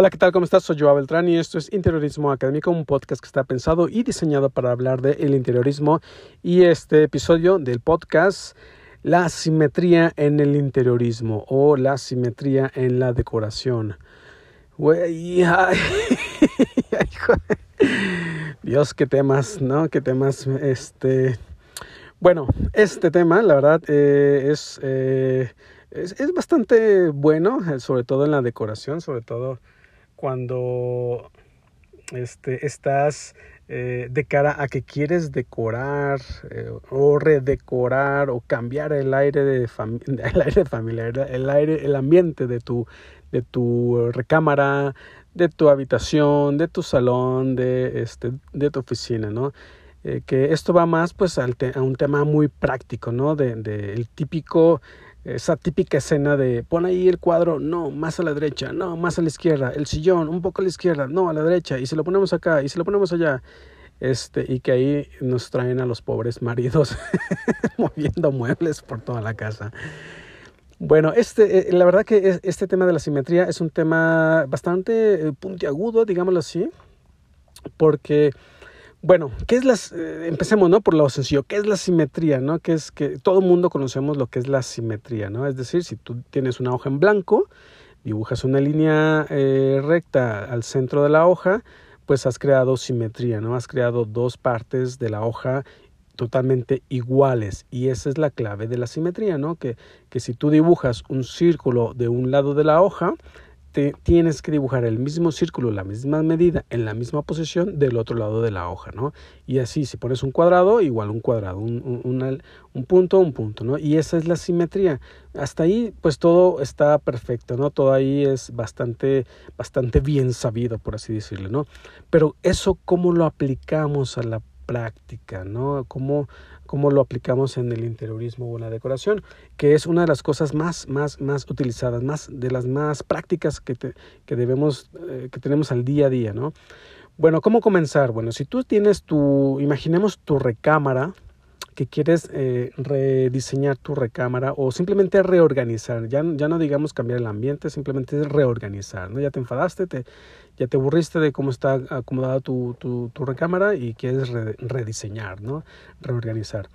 Hola, ¿qué tal? ¿Cómo estás? Soy Joao Beltrán y esto es Interiorismo Académico, un podcast que está pensado y diseñado para hablar del interiorismo y este episodio del podcast La simetría en el interiorismo o la simetría en la decoración. Dios, qué temas, ¿no? Qué temas, este... Bueno, este tema, la verdad, eh, es, eh, es, es, bastante bueno, sobre todo en la decoración, sobre todo cuando este, estás eh, de cara a que quieres decorar eh, o redecorar o cambiar el aire de el aire de familia, el aire, el ambiente de tu, de tu recámara, de tu habitación, de tu salón, de, este, de tu oficina, ¿no? Eh, que esto va más pues al a un tema muy práctico, ¿no? De, de el típico esa típica escena de pon ahí el cuadro, no, más a la derecha, no, más a la izquierda, el sillón, un poco a la izquierda, no, a la derecha, y se lo ponemos acá, y se lo ponemos allá. Este, y que ahí nos traen a los pobres maridos moviendo muebles por toda la casa. Bueno, este, eh, la verdad que este tema de la simetría es un tema bastante eh, puntiagudo, digámoslo así, porque bueno, ¿qué es las? Eh, empecemos, ¿no? Por lo sencillo. ¿Qué es la simetría, no? Que es que todo mundo conocemos lo que es la simetría, ¿no? Es decir, si tú tienes una hoja en blanco, dibujas una línea eh, recta al centro de la hoja, pues has creado simetría, ¿no? Has creado dos partes de la hoja totalmente iguales y esa es la clave de la simetría, ¿no? Que, que si tú dibujas un círculo de un lado de la hoja, tienes que dibujar el mismo círculo, la misma medida, en la misma posición del otro lado de la hoja, ¿no? Y así, si pones un cuadrado, igual un cuadrado, un, un, un, punto, un punto, ¿no? Y esa es la simetría. Hasta ahí, pues todo está perfecto, ¿no? Todo ahí es bastante, bastante bien sabido, por así decirlo, ¿no? Pero eso, ¿cómo lo aplicamos a la práctica, ¿no? ¿Cómo, cómo lo aplicamos en el interiorismo o en la decoración, que es una de las cosas más, más, más utilizadas, más de las más prácticas que, que debemos, eh, que tenemos al día a día, ¿no? Bueno, ¿cómo comenzar? Bueno, si tú tienes tu, imaginemos tu recámara, que quieres eh, rediseñar tu recámara o simplemente reorganizar, ya, ya no digamos cambiar el ambiente, simplemente reorganizar, ¿no? Ya te enfadaste, te, ya te aburriste de cómo está acomodada tu, tu, recámara y quieres rediseñar, ¿no? Reorganizar.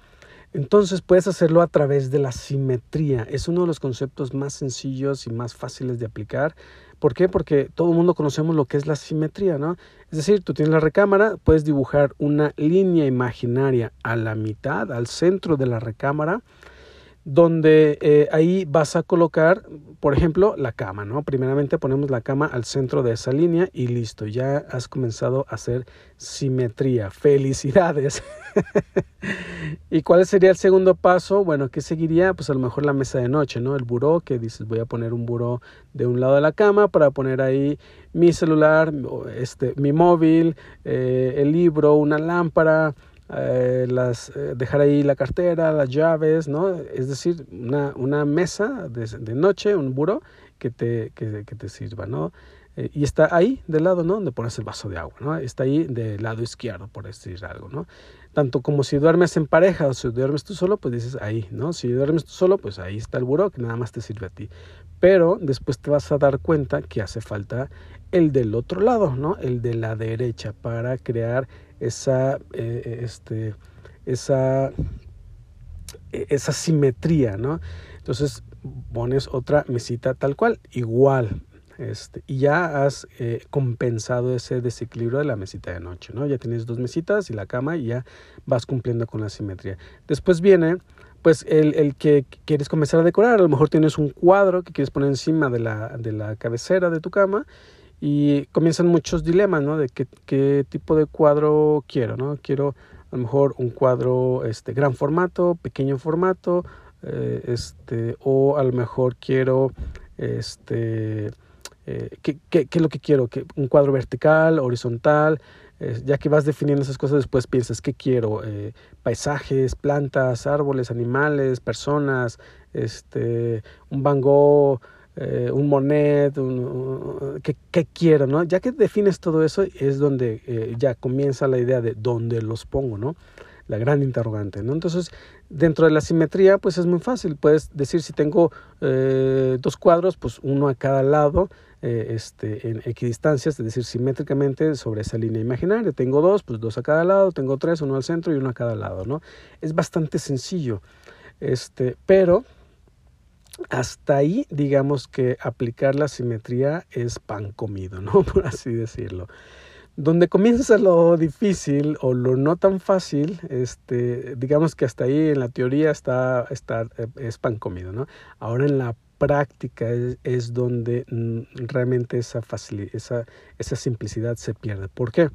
Entonces puedes hacerlo a través de la simetría. Es uno de los conceptos más sencillos y más fáciles de aplicar. ¿Por qué? Porque todo el mundo conocemos lo que es la simetría, ¿no? Es decir, tú tienes la recámara, puedes dibujar una línea imaginaria a la mitad, al centro de la recámara, donde eh, ahí vas a colocar, por ejemplo, la cama, ¿no? Primeramente ponemos la cama al centro de esa línea y listo, ya has comenzado a hacer simetría. Felicidades. ¿Y cuál sería el segundo paso? Bueno, ¿qué seguiría? Pues a lo mejor la mesa de noche, ¿no? El buró, que dices, voy a poner un buró de un lado de la cama para poner ahí mi celular, este, mi móvil, eh, el libro, una lámpara, eh, las, eh, dejar ahí la cartera, las llaves, ¿no? Es decir, una, una mesa de, de, noche, un buró que te, que, que te sirva, ¿no? Eh, y está ahí del lado, ¿no? Donde pones el vaso de agua, ¿no? Está ahí del lado izquierdo, por decir algo, ¿no? Tanto como si duermes en pareja o si duermes tú solo, pues dices ahí, ¿no? Si duermes tú solo, pues ahí está el buró que nada más te sirve a ti. Pero después te vas a dar cuenta que hace falta el del otro lado, ¿no? El de la derecha para crear esa, eh, este, esa, esa simetría, ¿no? Entonces pones otra mesita tal cual, igual, este, y ya has eh, compensado ese desequilibrio de la mesita de noche, ¿no? Ya tienes dos mesitas y la cama y ya vas cumpliendo con la simetría. Después viene, pues, el, el que quieres comenzar a decorar. A lo mejor tienes un cuadro que quieres poner encima de la, de la cabecera de tu cama y comienzan muchos dilemas, ¿no? De qué, qué tipo de cuadro quiero, ¿no? Quiero a lo mejor un cuadro este, gran formato, pequeño formato, eh, este, o a lo mejor quiero, este, eh, ¿qué, qué, qué, es lo que quiero? ¿Que ¿Un cuadro vertical, horizontal? Eh, ya que vas definiendo esas cosas, después piensas, ¿qué quiero? Paisajes, plantas, árboles, animales, personas, este, un Van Gogh, eh, un Monet, un, ¿qué, ¿qué, quiero, ¿no? Ya que defines todo eso, es donde eh, ya comienza la idea de dónde los pongo, ¿no? La gran interrogante, ¿no? Entonces, dentro de la simetría, pues es muy fácil. Puedes decir si tengo eh, dos cuadros, pues uno a cada lado este, en equidistancias, es decir, simétricamente sobre esa línea imaginaria. Tengo dos, pues dos a cada lado, tengo tres, uno al centro y uno a cada lado, ¿no? Es bastante sencillo, este, pero hasta ahí, digamos que aplicar la simetría es pan comido, ¿no? Por así decirlo. Donde comienza lo difícil o lo no tan fácil, este, digamos que hasta ahí en la teoría está, está es pan comido, ¿no? Ahora en la práctica es, donde mm, realmente esa, esa, esa simplicidad se pierde. ¿Por qué?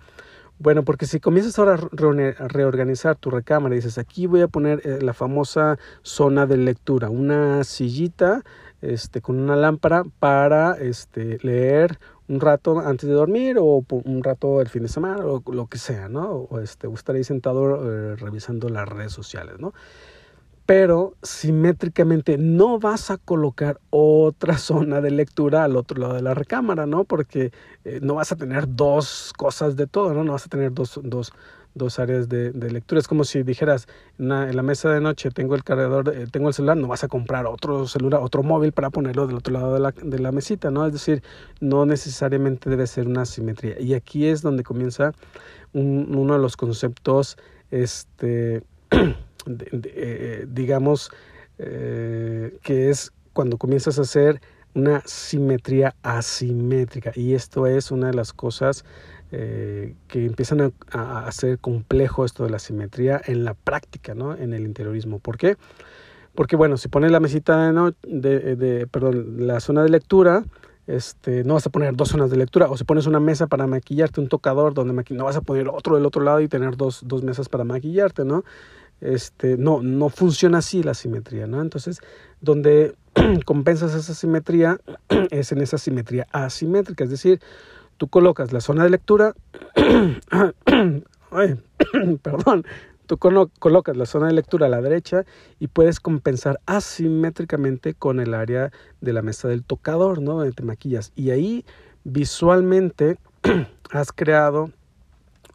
Bueno, porque si comienzas ahora a reorganizar tu recámara y dices, aquí voy a poner eh, la famosa zona de lectura, una sillita este, con una lámpara para este, leer un rato antes de dormir o un rato el fin de semana o lo que sea, ¿no? O, este, o estar ahí sentado eh, revisando las redes sociales, ¿no? Pero simétricamente no vas a colocar otra zona de lectura al otro lado de la recámara, ¿no? Porque eh, no vas a tener dos cosas de todo, ¿no? No vas a tener dos, dos, dos áreas de, lectura. Es como si dijeras, en, la mesa de noche tengo el cargador, eh, tengo el celular, no vas a comprar otro celular, otro móvil para ponerlo del otro lado de la, de la mesita, ¿no? Es decir, no necesariamente debe ser una simetría. Y aquí es donde comienza un, uno de los conceptos, este, eh, digamos, eh, que es cuando comienzas a hacer una simetría asimétrica. Y esto es una de las cosas eh, que empiezan a, hacer complejo esto de la simetría en la práctica, ¿no? En el interiorismo. ¿Por qué? Porque, bueno, si pones la mesita de, de, perdón, la zona de lectura, este, no vas a poner dos zonas de lectura, o si pones una mesa para maquillarte, un tocador donde no vas a poner otro del otro lado y tener dos, dos mesas para maquillarte, ¿no? Este, no, no funciona así la simetría, ¿no? Entonces, donde compensas esa simetría es en esa simetría asimétrica, es decir, tú colocas la zona de lectura, perdón, tú colocas la zona de lectura a la derecha y puedes compensar asimétricamente con el área de la mesa del tocador, ¿no? Donde te maquillas. Y ahí visualmente has creado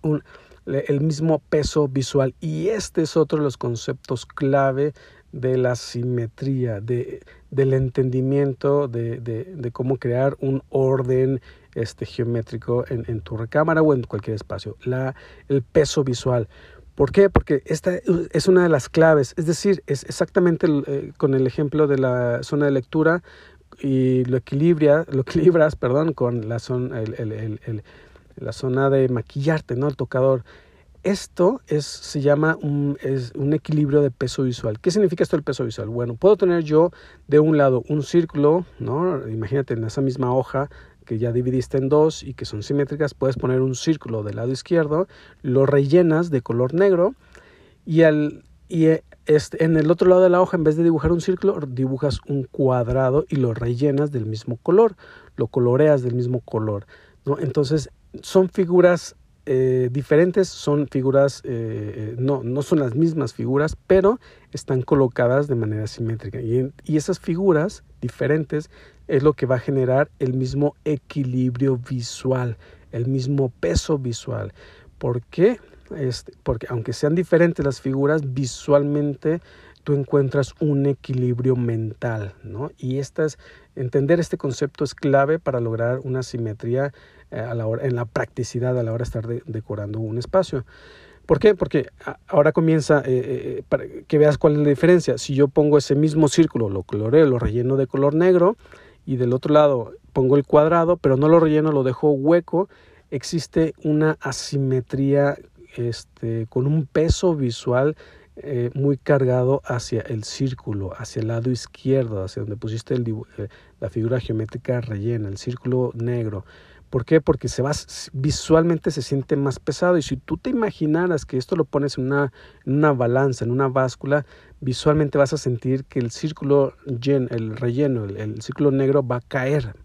un, el mismo peso visual. Y este es otro de los conceptos clave de la simetría, de, del entendimiento de, de, cómo crear un orden este, geométrico en, en, tu recámara o en cualquier espacio. La, el peso visual. ¿Por qué? Porque esta es una de las claves. Es decir, es exactamente eh, con el ejemplo de la zona de lectura y lo, equilibra, lo equilibras perdón, con la zona, el, la zona de maquillarte, ¿no? El tocador. Esto es, se llama un, es un equilibrio de peso visual. ¿Qué significa esto del peso visual? Bueno, puedo tener yo de un lado un círculo, ¿no? Imagínate en esa misma hoja que ya dividiste en dos y que son simétricas, puedes poner un círculo del lado izquierdo, lo rellenas de color negro y, al, y este, en el otro lado de la hoja, en vez de dibujar un círculo, dibujas un cuadrado y lo rellenas del mismo color, lo coloreas del mismo color. ¿no? Entonces, son figuras eh, diferentes, son figuras, eh, no, no son las mismas figuras, pero están colocadas de manera simétrica. Y, y esas figuras diferentes es lo que va a generar el mismo equilibrio visual, el mismo peso visual. ¿Por qué? Este, porque aunque sean diferentes las figuras, visualmente tú encuentras un equilibrio mental, ¿no? Y estas, entender este concepto es clave para lograr una simetría eh, a la hora, en la practicidad a la hora de estar decorando un espacio. ¿Por qué? Porque ahora comienza, eh, eh, para que veas cuál es la diferencia. Si yo pongo ese mismo círculo, lo coloreo, lo relleno de color negro, y del otro lado pongo el cuadrado, pero no lo relleno, lo dejo hueco, existe una asimetría este, con un peso visual eh, muy cargado hacia el círculo, hacia el lado izquierdo, hacia donde pusiste eh, la figura geométrica rellena, el círculo negro. ¿Por qué? Porque se va, visualmente se siente más pesado y si tú te imaginaras que esto lo pones en una, en una balanza, en una báscula, visualmente vas a sentir que el círculo el relleno, el, círculo negro va a caer,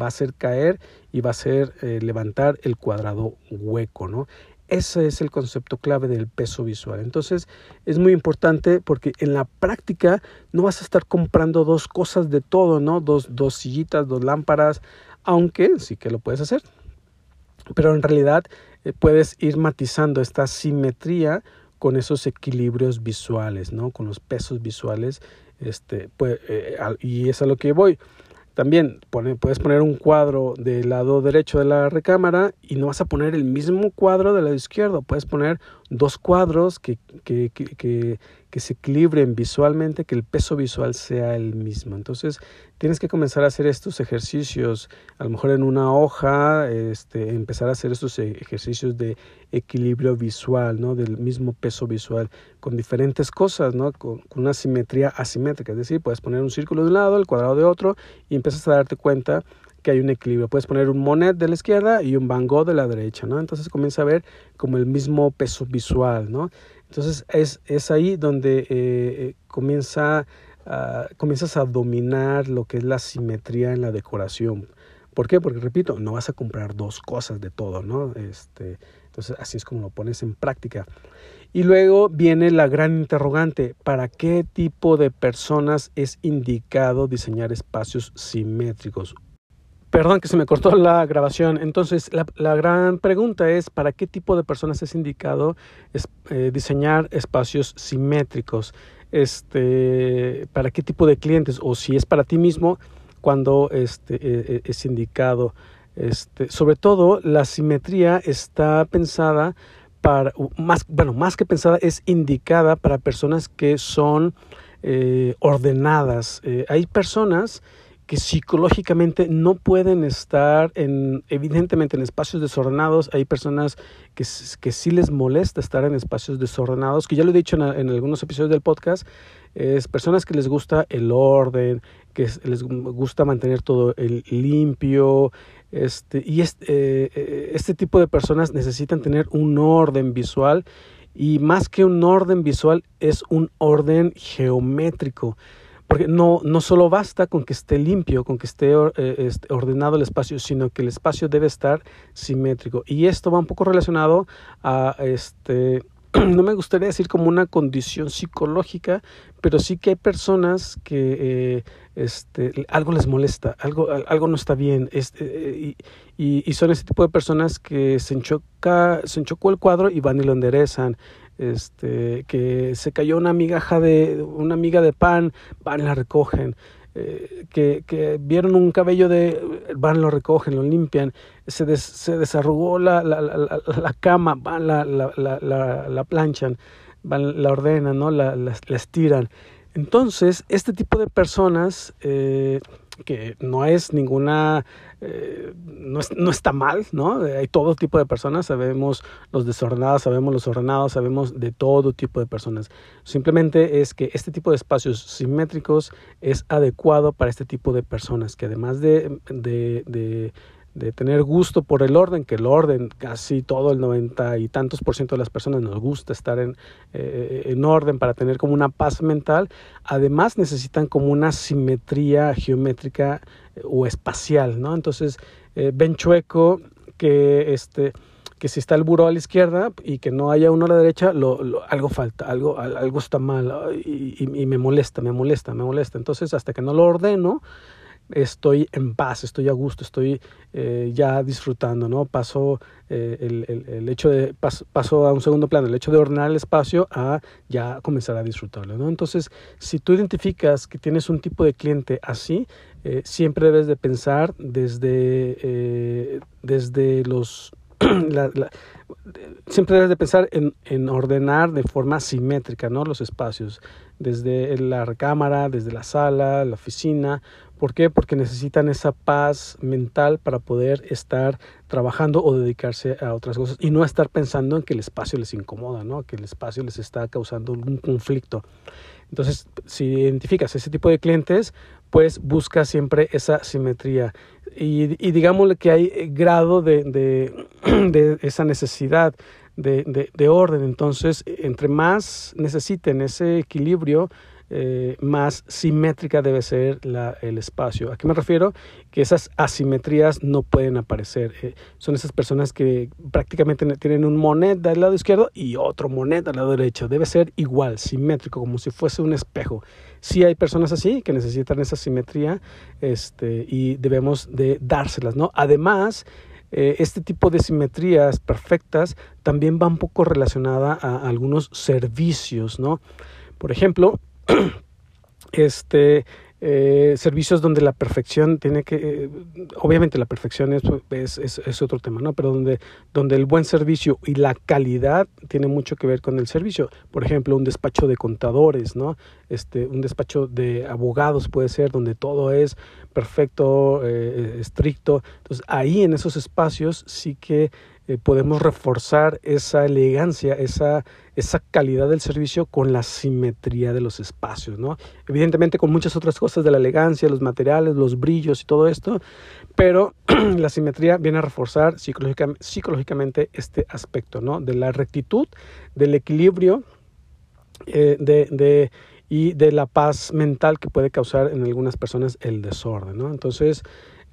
va a hacer caer y va a hacer eh, levantar el cuadrado hueco, ¿no? Ese es el concepto clave del peso visual. Entonces es muy importante porque en la práctica no vas a estar comprando dos cosas de todo, ¿no? Dos, dos sillitas, dos lámparas, aunque sí que lo puedes hacer. Pero en realidad eh, puedes ir matizando esta simetría con esos equilibrios visuales, ¿no? Con los pesos visuales, este, pues, y es a lo que voy. También puedes poner un cuadro del lado derecho de la recámara y no vas a poner el mismo cuadro del lado izquierdo. Puedes poner dos cuadros que, que, que, que, se equilibren visualmente, que el peso visual sea el mismo. Entonces tienes que comenzar a hacer estos ejercicios, a lo mejor en una hoja, este, empezar a hacer estos ejercicios de equilibrio visual, ¿no? del mismo peso visual, con diferentes cosas, ¿no? con, con una simetría asimétrica. Es decir, puedes poner un círculo de un lado, el cuadrado de otro y empiezas a darte cuenta que hay un equilibrio. Puedes poner un Monet de la izquierda y un Van de la derecha, ¿no? Entonces comienza a ver como el mismo peso visual, ¿no? Entonces es, es ahí donde eh, eh, comienza, comienzas a dominar lo que es la simetría en la decoración. ¿Por qué? Porque repito, no vas a comprar dos cosas de todo, ¿no? Este, entonces así es como lo pones en práctica. Y luego viene la gran interrogante, ¿para qué tipo de personas es indicado diseñar espacios simétricos? Perdón que se me cortó la grabación. Entonces, la, gran pregunta es, ¿para qué tipo de personas es indicado eh, diseñar espacios simétricos? Este, ¿Para qué tipo de clientes? O si es para ti mismo, cuando este, e, e, es indicado. Este, sobre todo, la simetría está pensada para, más, bueno, más que pensada, es indicada para personas que son eh, ordenadas. Eh, hay personas que psicológicamente no pueden estar en, evidentemente en espacios desordenados. Hay personas que, que sí les molesta estar en espacios desordenados, que ya lo he dicho en, algunos episodios del podcast, es personas que les gusta el orden, que les gusta mantener todo el limpio, este, y este, este tipo de personas necesitan tener un orden visual y más que un orden visual es un orden geométrico. Porque no, no solo basta con que esté limpio, con que esté eh, este, ordenado el espacio, sino que el espacio debe estar simétrico. Y esto va un poco relacionado a este no me gustaría decir como una condición psicológica, pero sí que hay personas que eh, este, algo les molesta, algo, algo no está bien, este, eh, y, y, son ese tipo de personas que se, enchoca, se enchocó el cuadro y van y lo enderezan, este, que se cayó una migaja de, una miga de pan, van la recogen, eh, que, que, vieron un cabello de, van, lo recogen, lo limpian, se, se desarrugó la, la, la, la, cama, van, la, la, la, la planchan, van, la ordenan, ¿no? la, la, estiran. Entonces, este tipo de personas eh, que no es ninguna, eh, no, no, está mal, ¿no? Hay todo tipo de personas, sabemos los desordenados, sabemos los ordenados, sabemos de todo tipo de personas. Simplemente es que este tipo de espacios simétricos es adecuado para este tipo de personas, que además de, de, de de tener gusto por el orden, que el orden, casi todo el noventa y tantos por ciento de las personas nos gusta estar en, eh, en orden para tener como una paz mental, además necesitan como una simetría geométrica eh, o espacial, ¿no? Entonces, eh, ven chueco que este que si está el buró a la izquierda y que no haya uno a la derecha, algo falta, algo, algo está mal y, me molesta, me molesta, me molesta. Entonces, hasta que no lo ordeno, estoy en paz, estoy a gusto, estoy eh, ya disfrutando, ¿no? Paso eh, el, el, el, hecho de, paso, a un segundo plano, el hecho de ordenar el espacio a ya comenzar a disfrutarlo, ¿no? Entonces, si tú identificas que tienes un tipo de cliente así, eh, siempre debes de pensar desde, desde los siempre debes de pensar en, en, ordenar de forma simétrica ¿no? los espacios, desde la recámara, desde la sala, la oficina. ¿Por qué? Porque necesitan esa paz mental para poder estar trabajando o dedicarse a otras cosas y no estar pensando en que el espacio les incomoda, ¿no? que el espacio les está causando un conflicto. Entonces, si identificas ese tipo de clientes, pues busca siempre esa simetría. Y, y digámosle que hay grado de, esa necesidad de, orden. Entonces, entre más necesiten ese equilibrio, eh, más simétrica debe ser el espacio. ¿A qué me refiero? Que esas asimetrías no pueden aparecer. Eh, son esas personas que prácticamente tienen un monet del lado izquierdo y otro monet del lado derecho. Debe ser igual, simétrico, como si fuese un espejo. Sí hay personas así que necesitan esa simetría este, y debemos de dárselas, ¿no? Además, eh, este tipo de simetrías perfectas también va un poco relacionada a algunos servicios, ¿no? Por ejemplo, este, eh, servicios donde la perfección tiene que, eh, obviamente la perfección es, es, otro tema, ¿no? Pero donde, donde el buen servicio y la calidad tiene mucho que ver con el servicio. Por ejemplo, un despacho de contadores, ¿no? Este, un despacho de abogados puede ser donde todo es perfecto, eh, estricto. Entonces ahí en esos espacios sí que podemos reforzar esa elegancia, esa, esa calidad del servicio con la simetría de los espacios, ¿no? Evidentemente con muchas otras cosas de la elegancia, los materiales, los brillos y todo esto, pero la simetría viene a reforzar psicológicamente este aspecto, ¿no? De la rectitud, del equilibrio, eh, de, de, y de la paz mental que puede causar en algunas personas el desorden, ¿no? Entonces,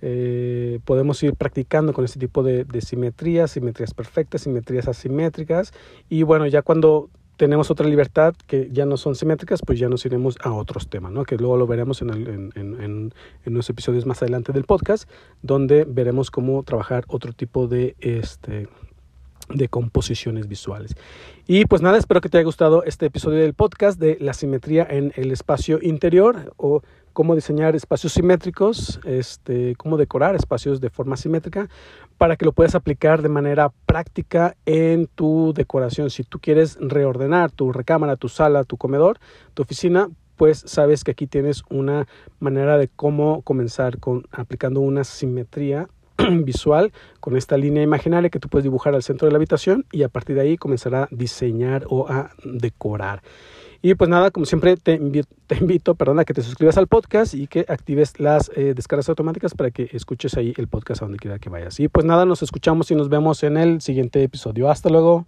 eh, podemos ir practicando con este tipo de, simetrías, simetrías perfectas, simetrías asimétricas y bueno, ya cuando tenemos otra libertad que ya no son simétricas, pues ya nos iremos a otros temas, ¿no? que luego lo veremos en, en, en, en, los episodios más adelante del podcast, donde veremos cómo trabajar otro tipo de, este, de composiciones visuales. Y pues nada, espero que te haya gustado este episodio del podcast de la simetría en el espacio interior o cómo diseñar espacios simétricos, este, cómo decorar espacios de forma simétrica para que lo puedas aplicar de manera práctica en tu decoración. Si tú quieres reordenar tu recámara, tu sala, tu comedor, tu oficina, pues sabes que aquí tienes una manera de cómo comenzar con aplicando una simetría visual con esta línea imaginaria que tú puedes dibujar al centro de la habitación y a partir de ahí comenzar a diseñar o a decorar. Y pues nada, como siempre te invito, te invito a que te suscribas al podcast y que actives las eh, descargas automáticas para que escuches ahí el podcast a donde quiera que vayas. Y pues nada, nos escuchamos y nos vemos en el siguiente episodio. Hasta luego.